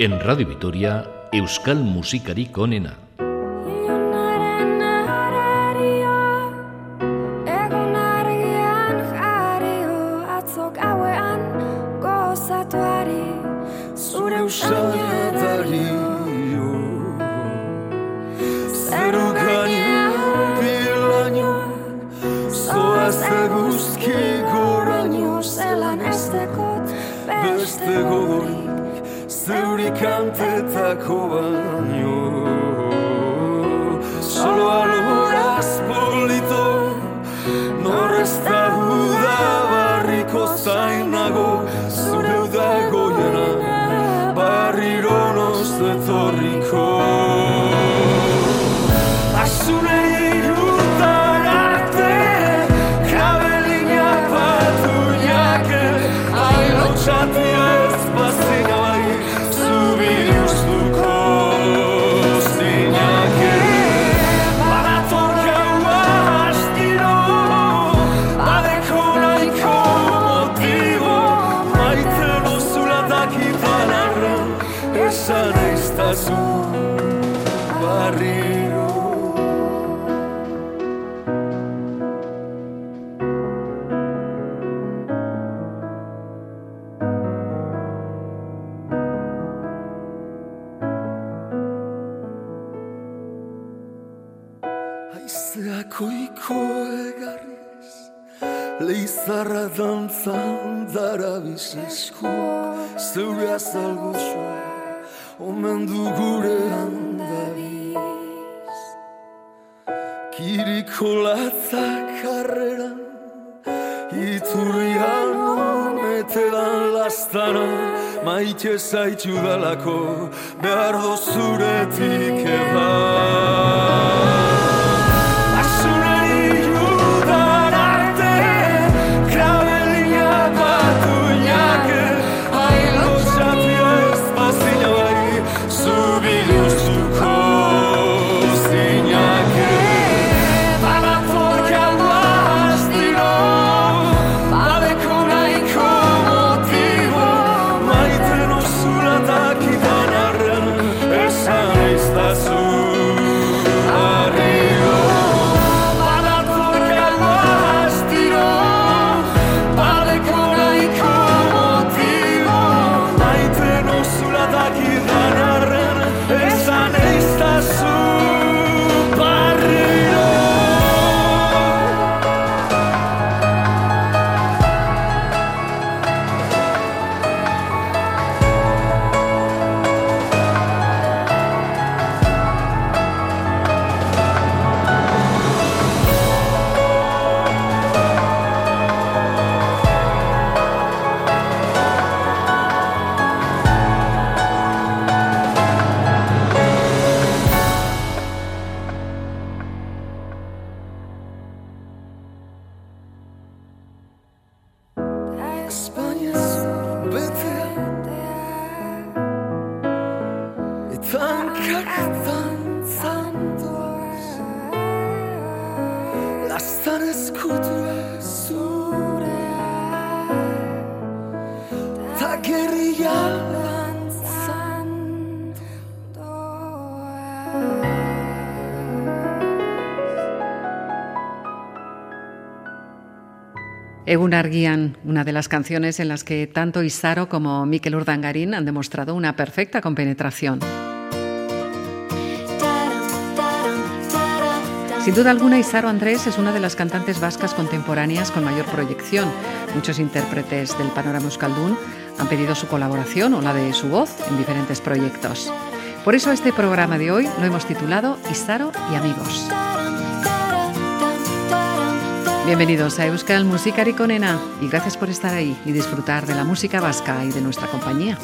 En Radio Vitoria, Euskal Musikarik onena. Oiko egarriz Leizarra dantzan darabiz esku. Zeure azalgotxoa Omen du gure handabiz Kiriko latzak harreran Iturrian honetedan lastana. Maite zaitu dalako Behar dozuretik eban Egun Argian, una de las canciones en las que tanto Isaro como Mikel Urdangarín han demostrado una perfecta compenetración. Sin duda alguna, Isaro Andrés es una de las cantantes vascas contemporáneas con mayor proyección. Muchos intérpretes del panorama euskaldun han pedido su colaboración o la de su voz en diferentes proyectos. Por eso este programa de hoy lo hemos titulado Isaro y amigos. Bienvenidos a Euskal Musikarik Onena y gracias por estar ahí y disfrutar de la música vasca y de nuestra compañía.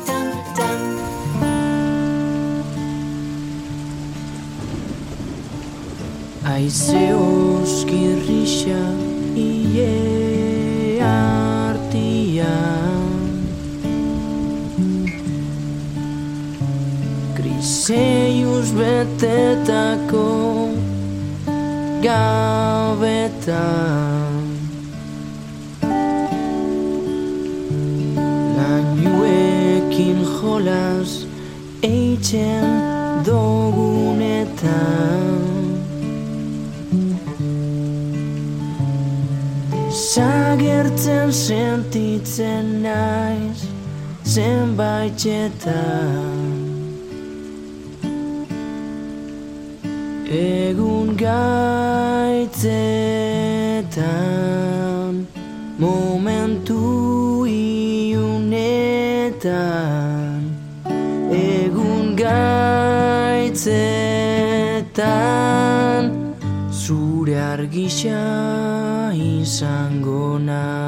Eitzen dogunetan Zagertzen sentitzen naiz zenbaitxetan Egun gaitzetan Momentu iunetan gaitzetan Zure argisa izango nahi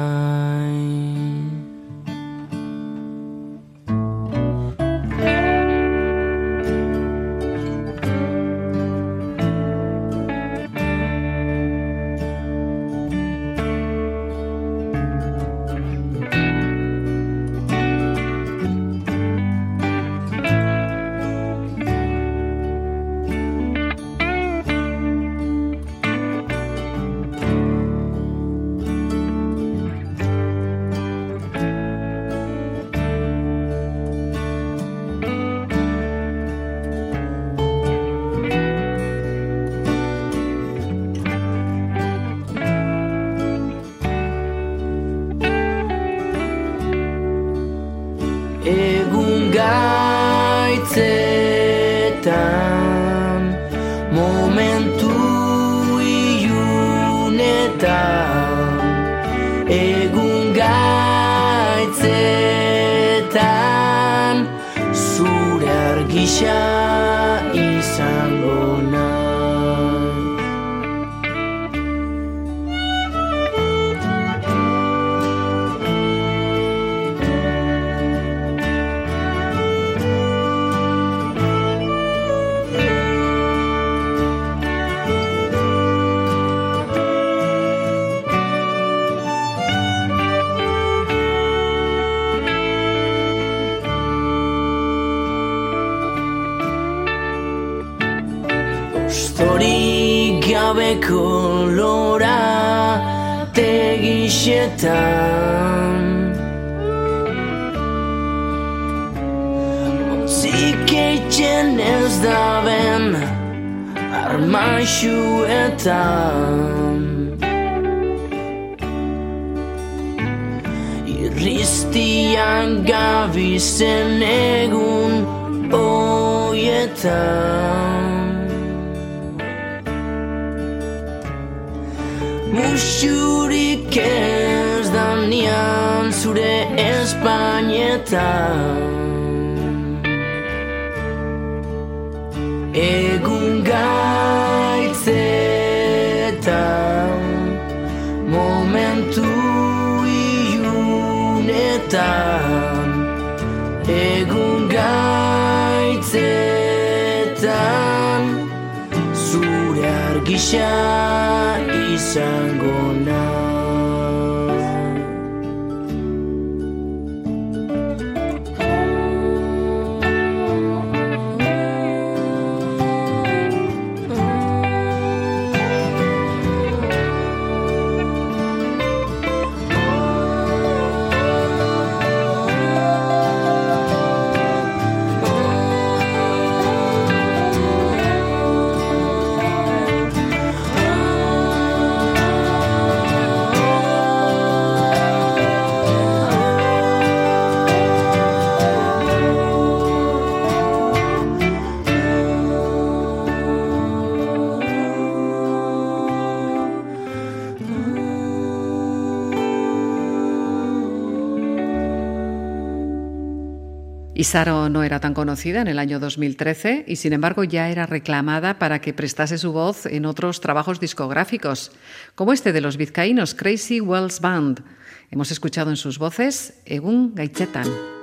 Musurik ez da nian zure Espainetan. Egun gaitzetan Momentu iunetan Egun gaitzetan Zure argixan 想 Isaro no era tan conocida en el año 2013 y sin embargo ya era reclamada para que prestase su voz en otros trabajos discográficos, como este de los vizcaínos Crazy Wells Band. Hemos escuchado en sus voces Egun Gaitzetan.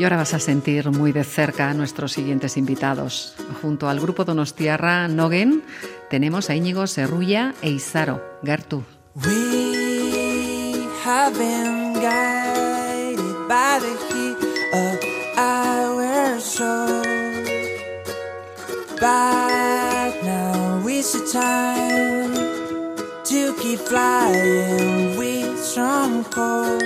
Y ahora vas a sentir muy de cerca a nuestros siguientes invitados. Junto al grupo Donostiarra Nogen tenemos a Íñigo Serrulla e Izaro Gertu. We have been guided by the heat of our soul. But now is the time to keep flying with some hope.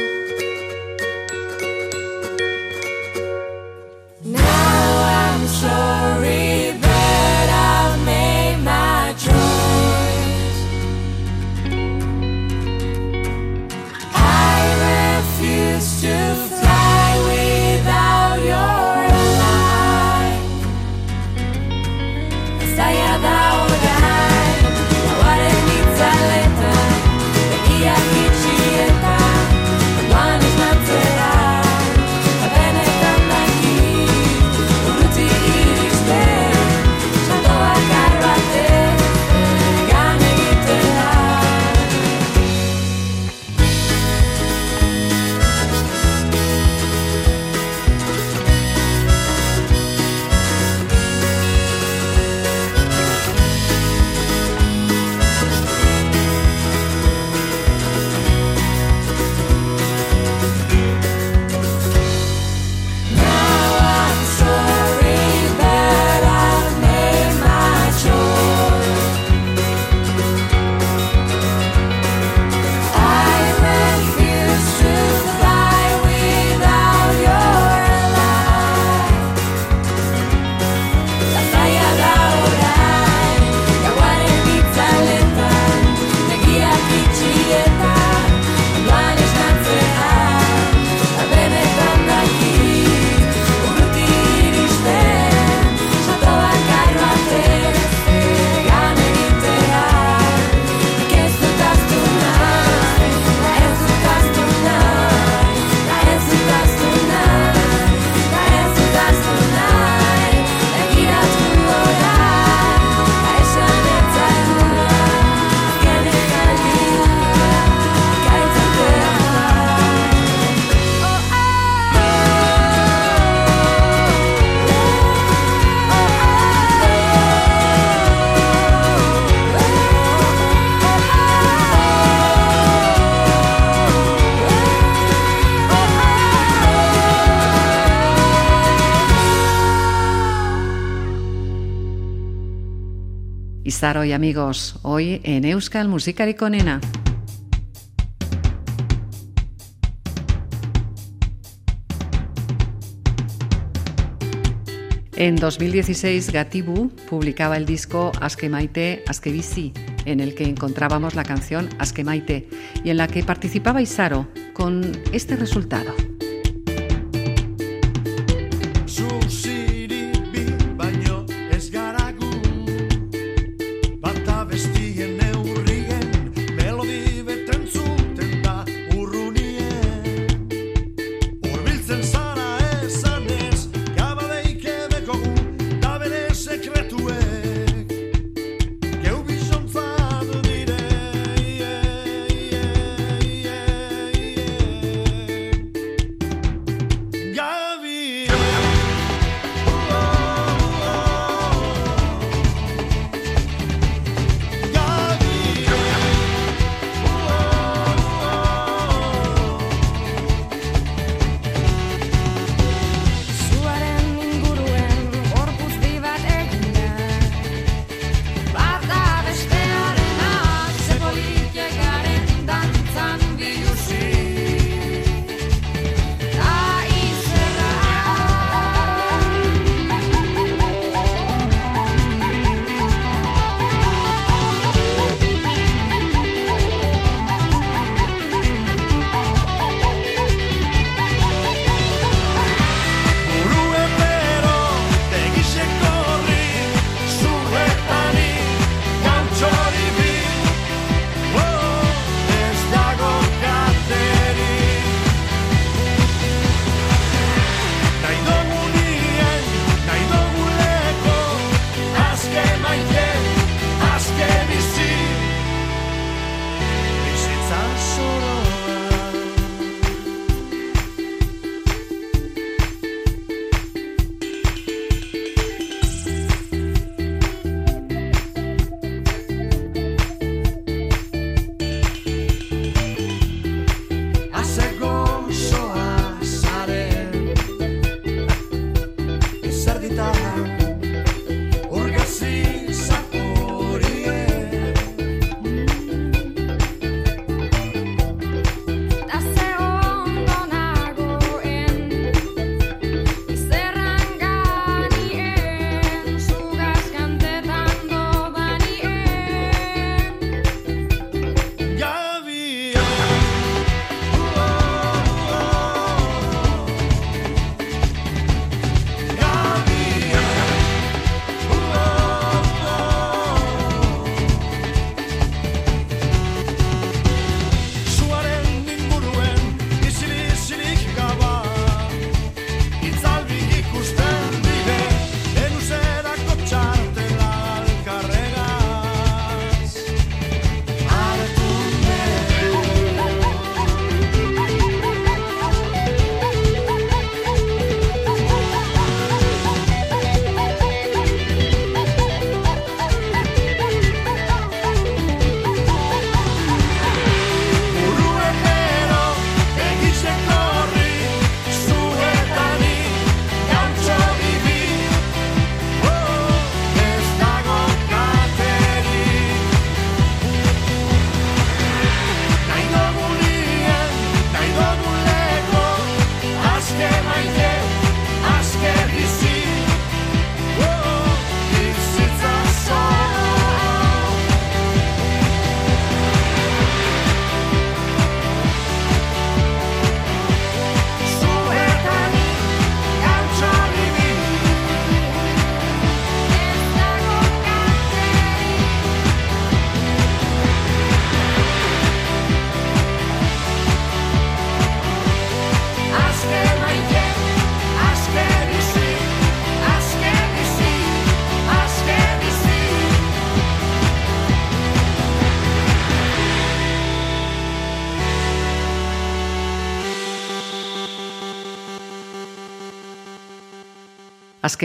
Izar hoy amigos, hoy en Euskal Musicari con Ena. En 2016 Gatibu publicaba el disco Aske Maite, Aske en el que encontrábamos la canción Aske Maite y en la que participaba Isaro con este resultado.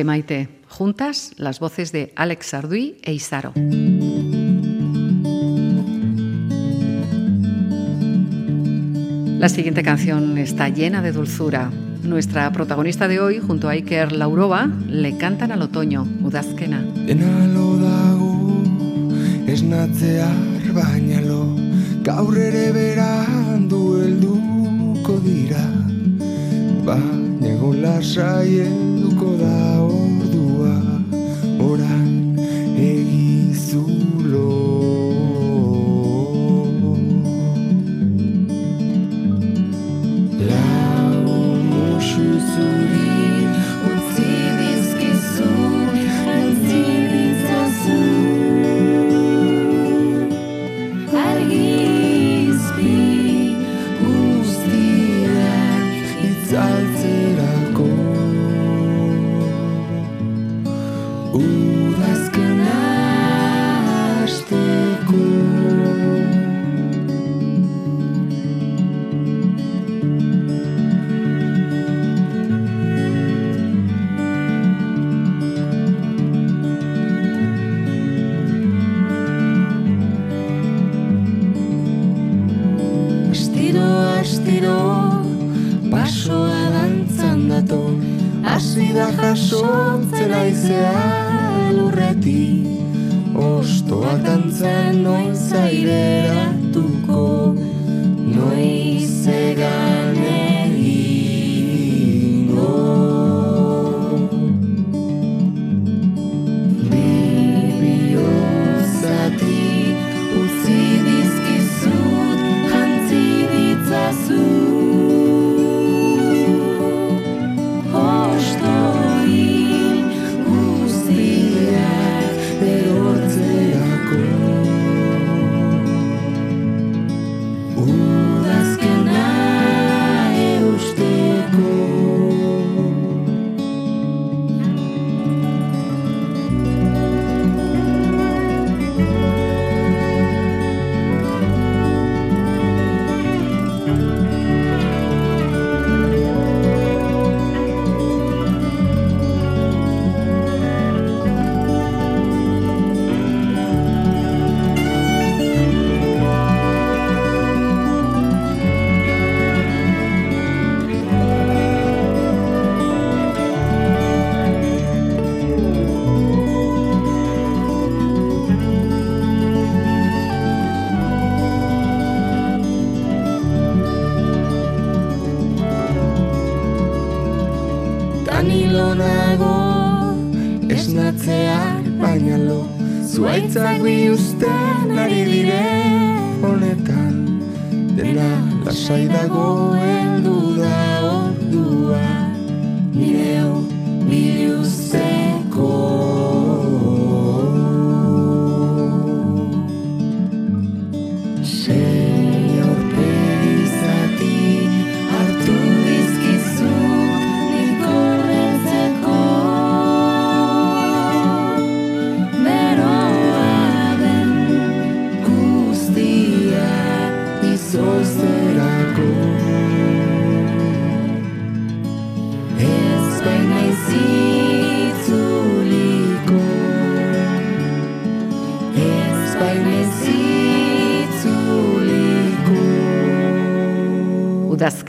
Maite, juntas las voces de Alex Sarduy e Isaro. La siguiente canción está llena de dulzura. Nuestra protagonista de hoy, junto a Iker Laurova, le cantan al otoño, Udazkena. Gaur ere berandu helduko dira Baina lasai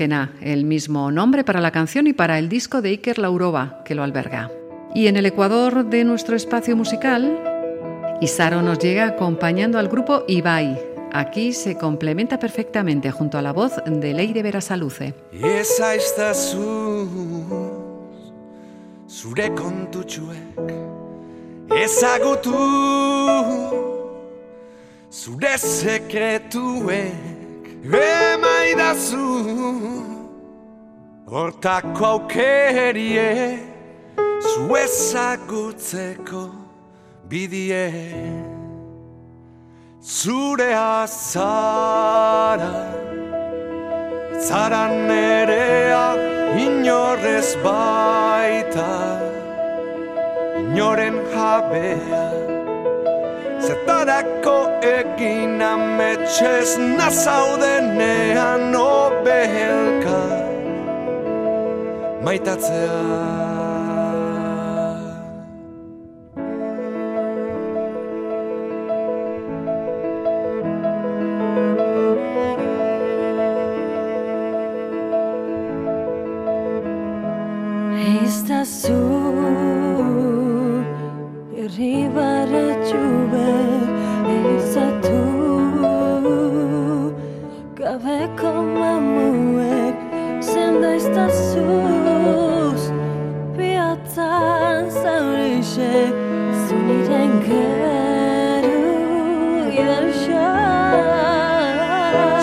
El mismo nombre para la canción y para el disco de Iker Laurova, que lo alberga. Y en el Ecuador de nuestro espacio musical, Isaro nos llega acompañando al grupo Ibai. Aquí se complementa perfectamente junto a la voz de Leire Berasaluce. Emaidazu hortako aukerie zu ezagutzeko bidie. Zure azara Zara nerea inorrez baita Inoren jabea Zetarako egin ametxez nazaudenean obelka maitatzea Está azul zu Irribara txube Eizatu Gabeko mamuek Zenda iztazuz Piatzan zaurixek Zuniren geru Gerxa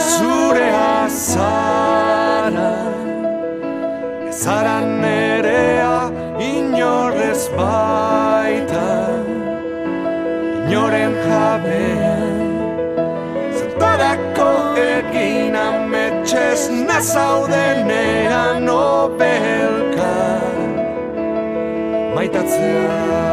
Zure azara Zara nerea inorrez baita ametxez Nazaudenean obelka Maitatzea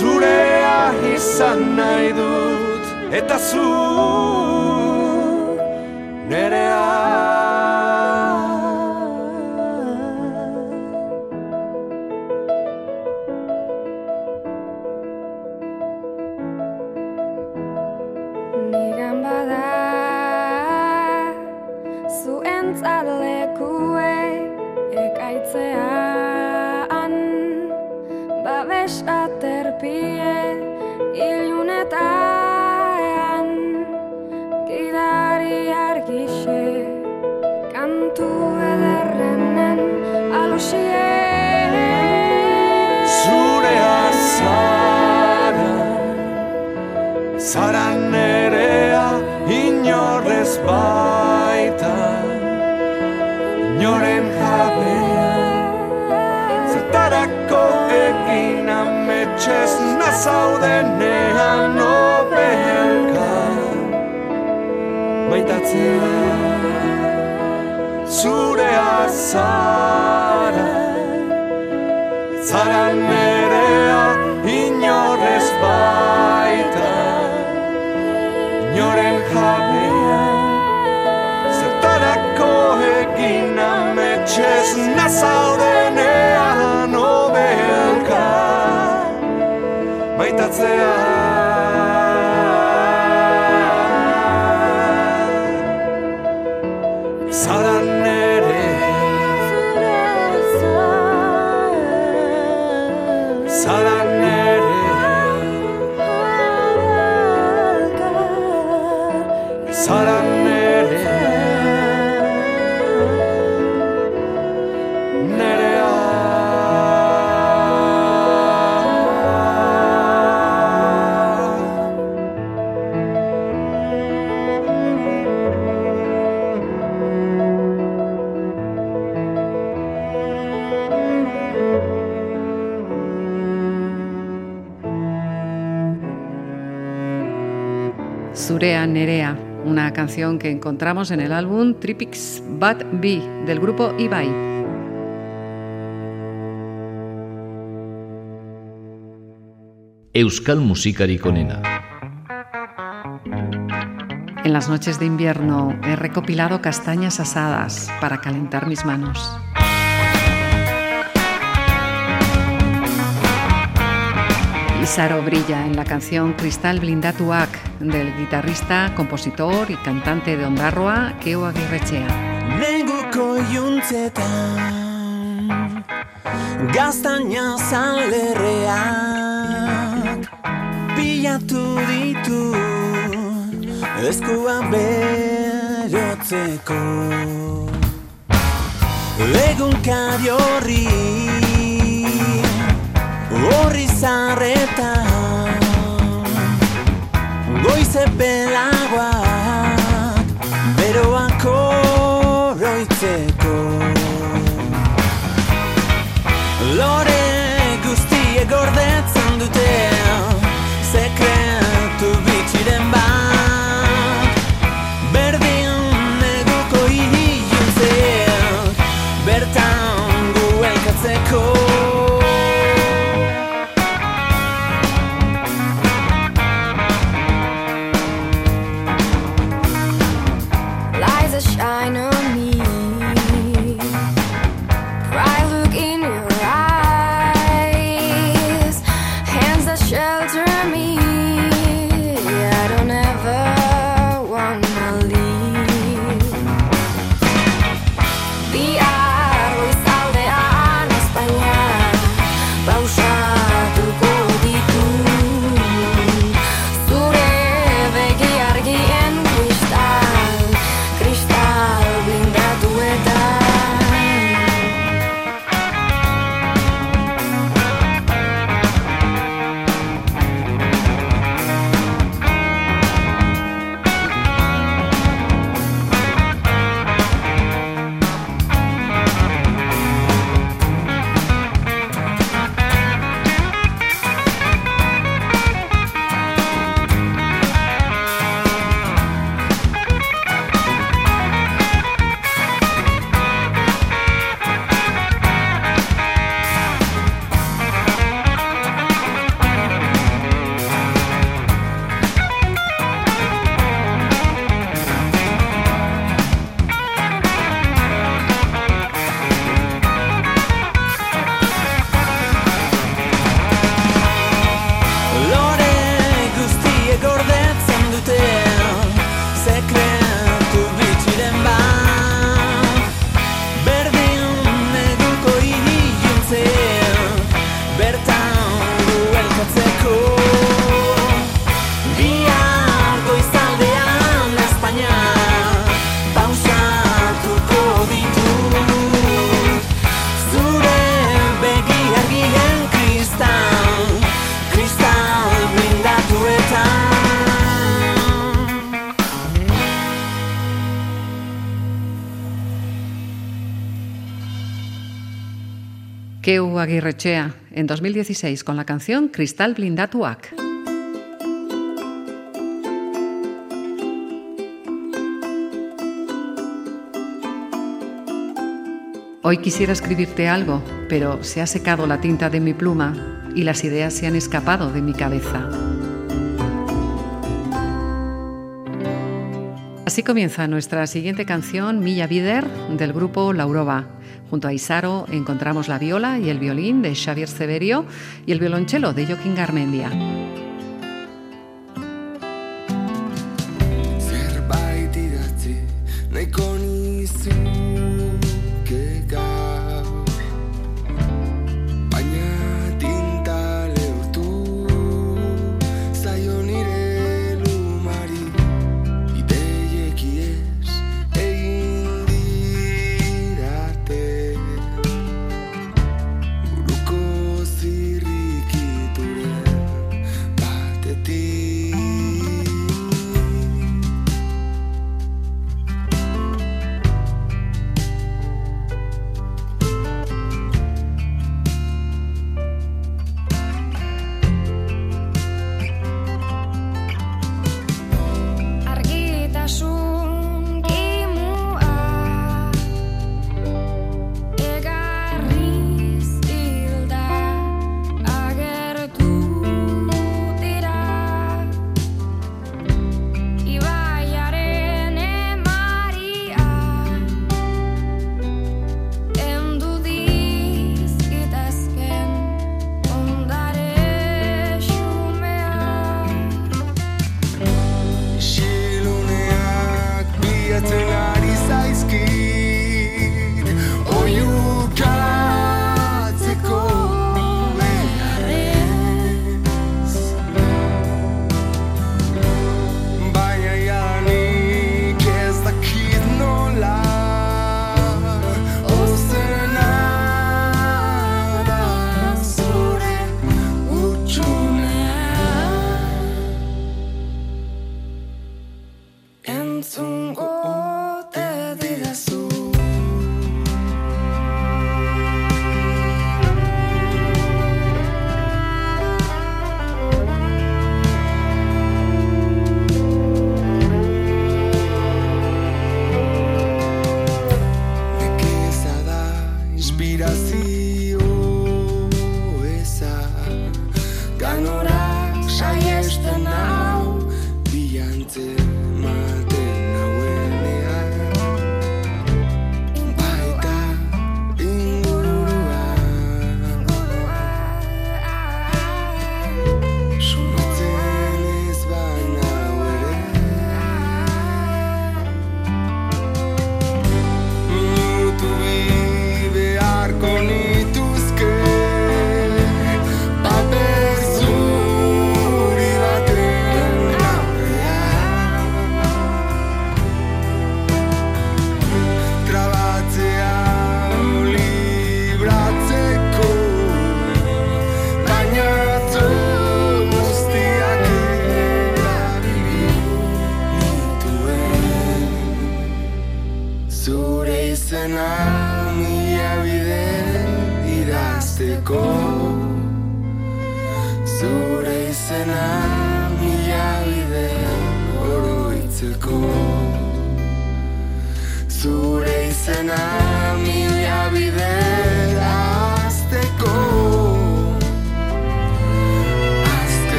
Zurea izan nahi dut. Eta zu nerea. Nigan bada zuen tzalekue Zara nerea inorrez baita. Inoren jabea Zertarako egin ametxez Nazaudenean obelka Maitatzea Zure azara. Zara nerea ametxez Nazaudenean obelka Maitatzea Zurea Nerea, una canción que encontramos en el álbum Tripix Bad B del grupo Ibai. Euskal musikarik onena. En las noches de invierno he recopilado castañas asadas para calentar mis manos. Isaro brilla en la canción Cristal Blindatuak del guitarrista, compositor y cantante de Ondarroa, Keo Agirrechea. Neguko juntzetan Gaztaina zalerreak Pilatu ditu Eskua berotzeko Egunkari horri Horri zarretan Goize pelagoak Beroak oroitzeko. Lore guztie gordetzen dute Aguirrechea, en 2016 con la canción Cristal Blindatuak. Hoy quisiera escribirte algo, pero se ha secado la tinta de mi pluma y las ideas se han escapado de mi cabeza. Así comienza nuestra siguiente canción, Milla Vider, del grupo Laurova. Junto a Isaro encontramos la viola y el violín de Xavier Severio y el violonchelo de Joaquín Garmendia.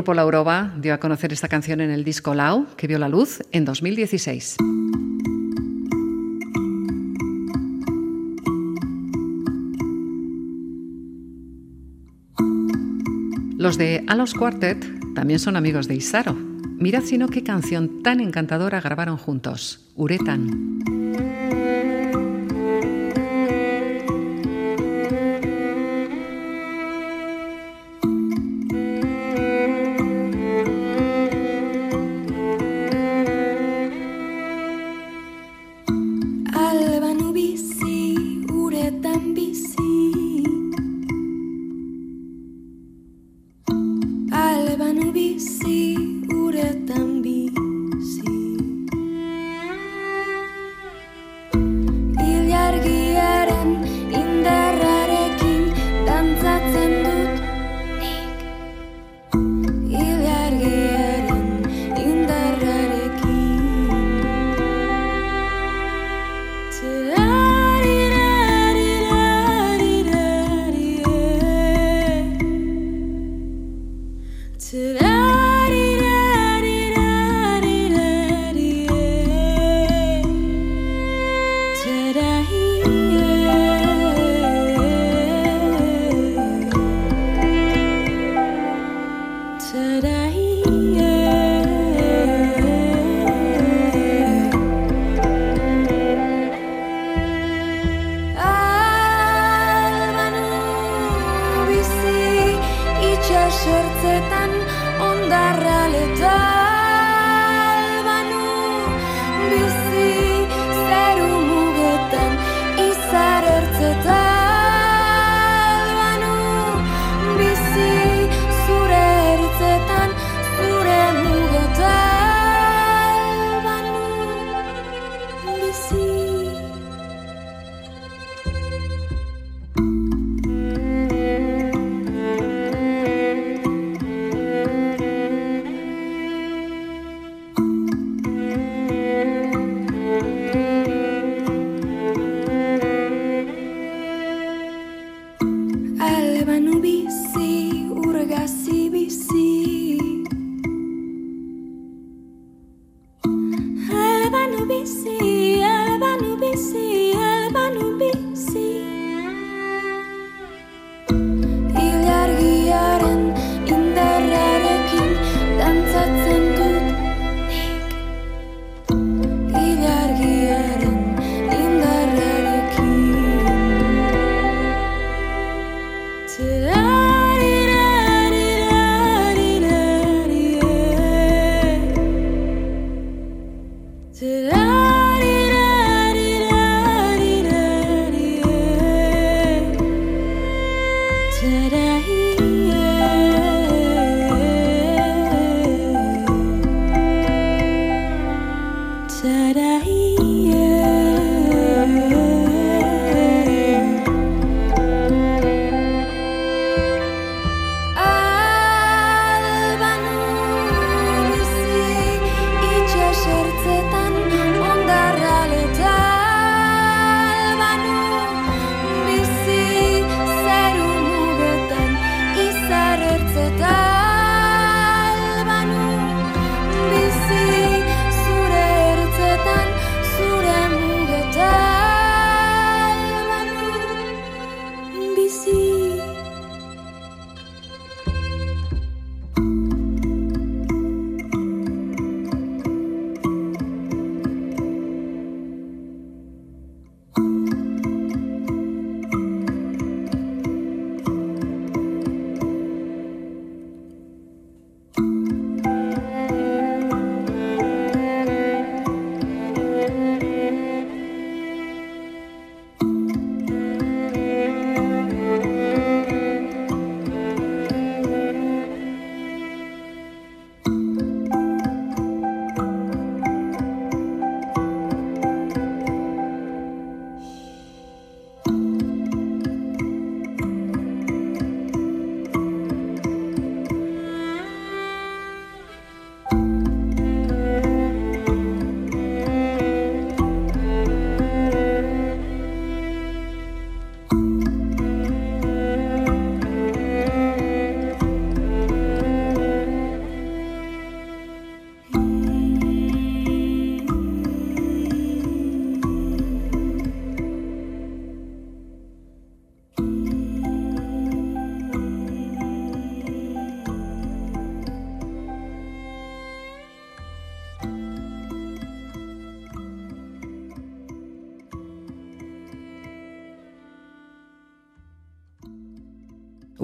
Grupo Lauroba dio a conocer esta canción en el disco Lau, que vio la luz en 2016. Los de Alos Quartet también son amigos de Isaro. Mirad si no qué canción tan encantadora grabaron juntos, Uretan.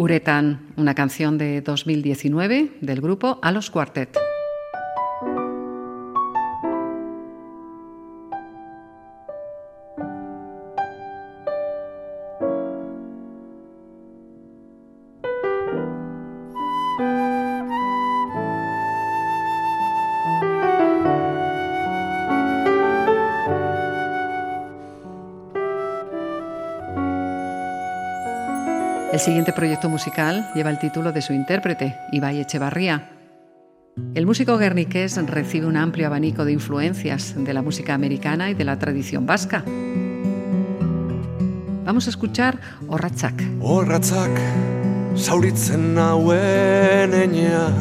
Uretan, una canción de 2019 del grupo A los Quartet. El siguiente proyecto musical lleva el título de su intérprete, Ibai Echevarría. El músico guerniqués recibe un amplio abanico de influencias de la música americana y de la tradición vasca. Vamos a escuchar Orratzak. Orratzak zauritzen nauen enea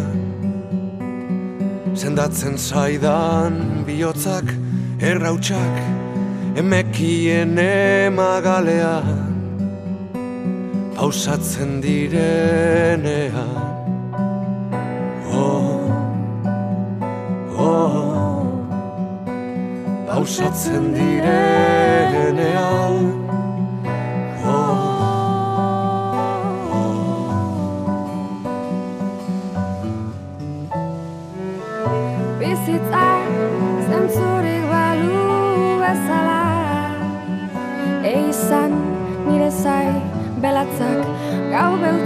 Sendatzen zaidan bihotzak errautsak Emekien emagalean pausatzen direnean. Oh, oh, pausatzen direnean I will be.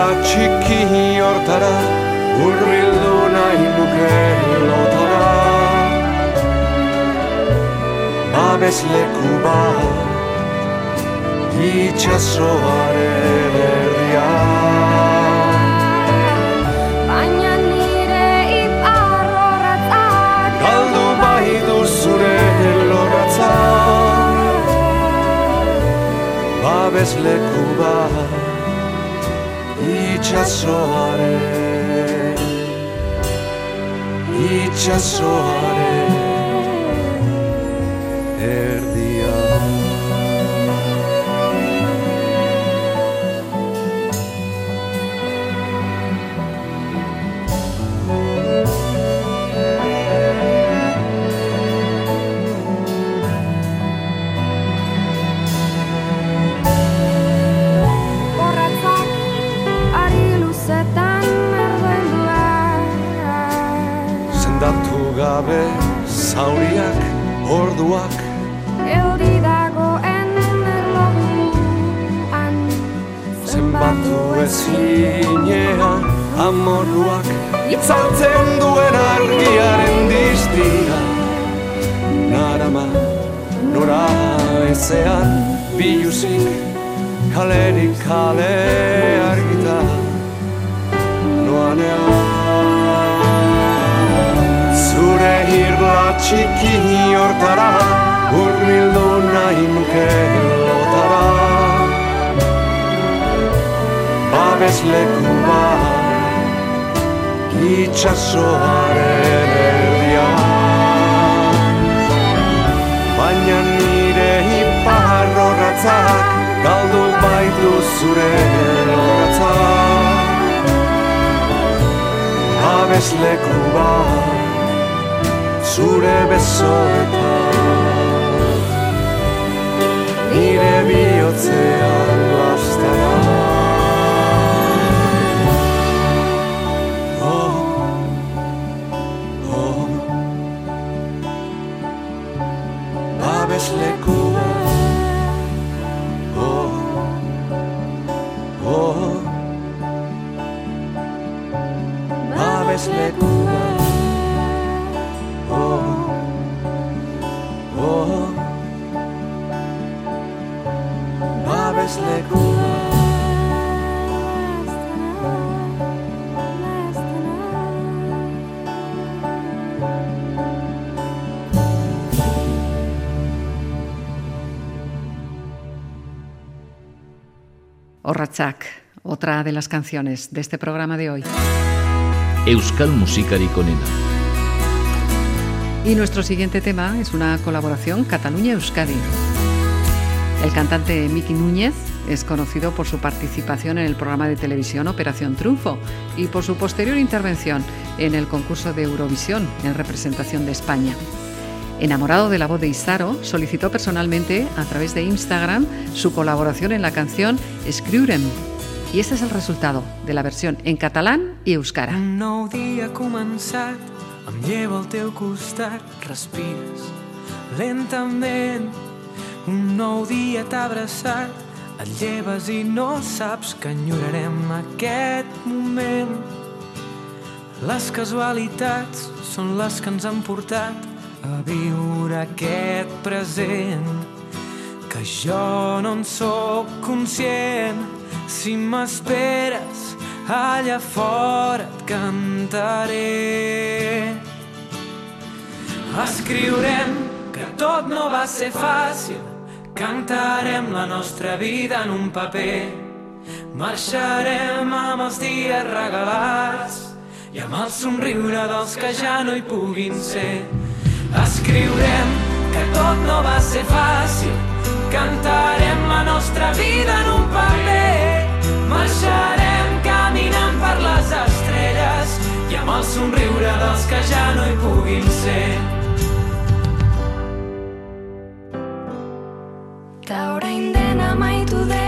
Irla txiki hortara Urbildu nahi nuke lotara. Babes leku bat Itxasoaren erdian Baina nire Inizia a suonare, inizia. Gabe zauriak orduak. Euri dagoen erlojuan Zenbatu ezinean amorruak Itzaltzen duen argiaren diztira Narama nora ezean biluzik Kalerik kale argita. Noanean txiki hortara Urbildu nahi nuke lotara Babes leku bat Itxasoaren erdian Baina nire ipar horratzak Galdu baitu zure horratzak Babes bat Zure besoetan. Nire bihotzean lastara Oh, oh. Babes leku Oh, oh Babes leku Orratzak, otra de las canciones de este programa de hoy. Euskal Musikarik onena. Y nuestro siguiente tema es una colaboración Cataluña-Euskadi. El cantante Miki Núñez es conocido por su participación en el programa de televisión Operación Triunfo y por su posterior intervención en el concurso de Eurovisión en representación de España. Enamorado de la voz de Isaro, solicitó personalmente a través de Instagram su colaboración en la canción Escriurem. Y este es el resultado de la versión en catalán y euskara. Un nou dia t'ha abraçat, et lleves i no saps que enyorarem aquest moment. Les casualitats són les que ens han portat a viure aquest present. Que jo no en sóc conscient. Si m'esperes allà fora et cantaré. Escriurem que tot no va ser fàcil cantarem la nostra vida en un paper. Marxarem amb els dies regalats i amb el somriure dels que ja no hi puguin ser. Escriurem que tot no va ser fàcil, cantarem la nostra vida en un paper, marxarem caminant per les estrelles i amb el somriure dels que ja no hi puguin ser. Ta orain dena amaitu dela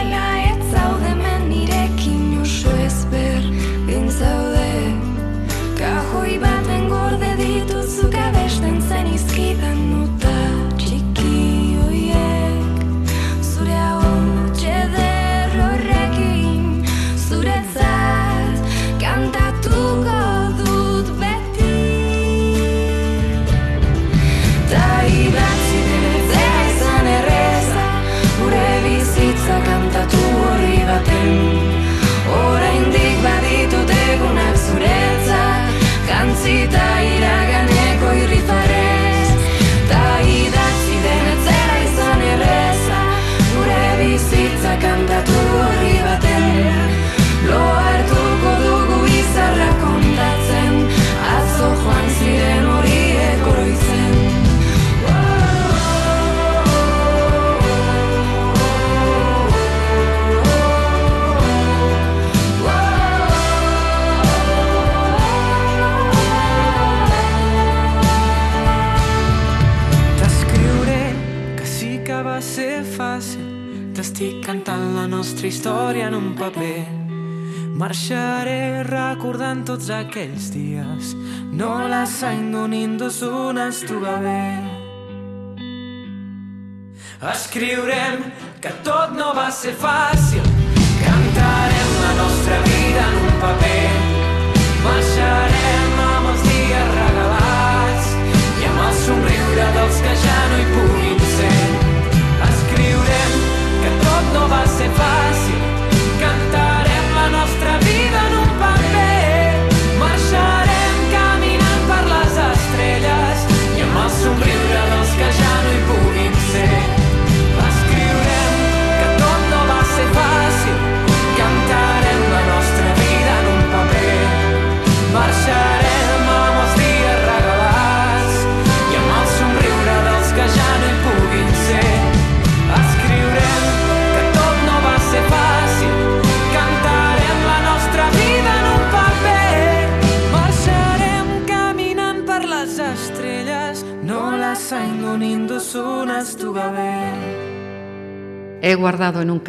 aquells dies no la sang d'un indus d'un es troba bé. Escriurem que tot no va ser fàcil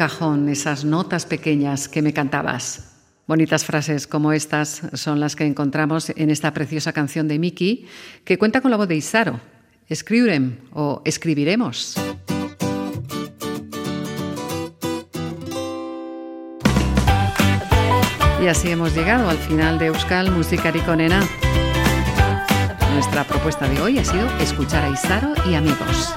cajón esas notas pequeñas que me cantabas. Bonitas frases como estas son las que encontramos en esta preciosa canción de Miki, que cuenta con la voz de Isaro. Escriurem o escribiremos. Y así hemos llegado al final de Euskal Musikarikonena. Nuestra propuesta de hoy ha sido escuchar a Isaro y amigos.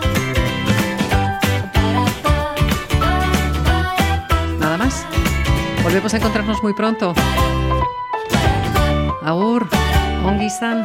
Volvemos a encontrarnos muy pronto. Aur, ongi izan.